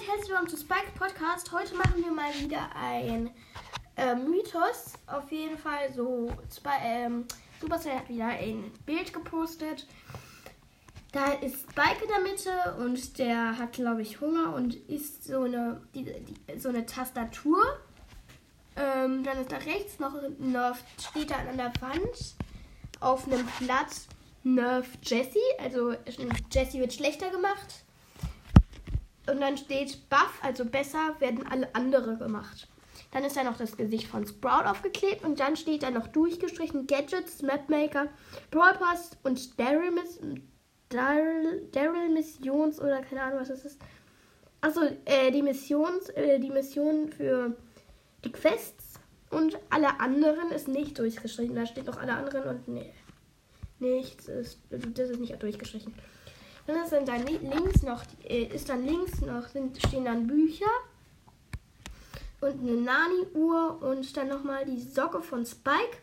und herzlich willkommen zu Spike Podcast. Heute machen wir mal wieder ein äh, Mythos. Auf jeden Fall so. Sp ähm, Supercell hat wieder ein Bild gepostet. Da ist Spike in der Mitte und der hat, glaube ich, Hunger und isst so eine, die, die, so eine Tastatur. Ähm, dann ist da rechts noch Nerf, steht da an der Wand auf einem Platz Nerf Jessie. Also Jessie wird schlechter gemacht. Und dann steht Buff, also besser, werden alle andere gemacht. Dann ist da noch das Gesicht von Sprout aufgeklebt und dann steht da noch durchgestrichen Gadgets, Mapmaker, Brawl Pass und Daryl, Miss Daryl, Daryl Missions oder keine Ahnung, was das ist. Achso, äh, die Missions, äh, die Mission für die Quests und alle anderen ist nicht durchgestrichen. Da steht noch alle anderen und nee, nichts ist, das ist nicht durchgestrichen. Dann ist dann, links noch, äh, ist dann links noch, sind, stehen dann Bücher und eine Nani-Uhr und dann nochmal die Socke von Spike.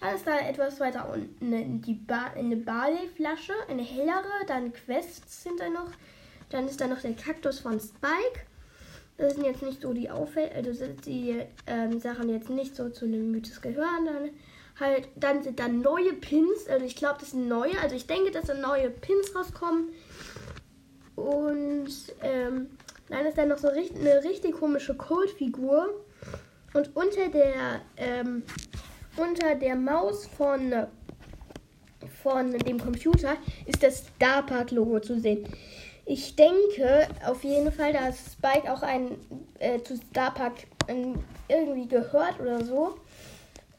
Dann ist da etwas weiter unten die ba eine Barley-Flasche, eine hellere, dann Quests sind da noch. Dann ist da noch der Kaktus von Spike. Das sind jetzt nicht so die Auffälle, also die ähm, Sachen jetzt nicht so zu einem Mythos gehören. Dann halt, dann sind da neue Pins. Also ich glaube, das sind neue. Also ich denke, dass da neue Pins rauskommen. Und ähm, dann ist da noch so richtig, eine richtig komische Cold-Figur. Und unter der, ähm, unter der Maus von, von dem Computer ist das Starpark-Logo zu sehen. Ich denke auf jeden Fall, dass Spike auch ein, äh, zu Starpark ähm, irgendwie gehört oder so.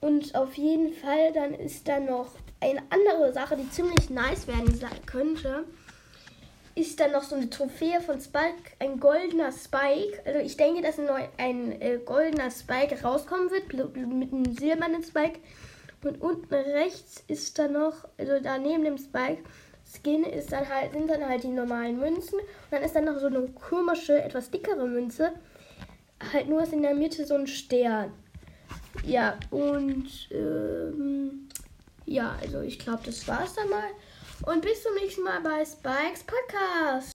Und auf jeden Fall, dann ist da noch eine andere Sache, die ziemlich nice werden könnte. Ist dann noch so eine Trophäe von Spike, ein goldener Spike. Also ich denke, dass ein, neu, ein äh, goldener Spike rauskommen wird mit einem silbernen Spike. Und unten rechts ist dann noch, also da neben dem Spike Skin ist dann halt, sind dann halt die normalen Münzen. Und dann ist dann noch so eine komische, etwas dickere Münze. Halt nur ist in der Mitte so ein Stern. Ja, und ähm, ja, also ich glaube, das war's dann mal. Und bis zum nächsten Mal bei Spikes Podcast.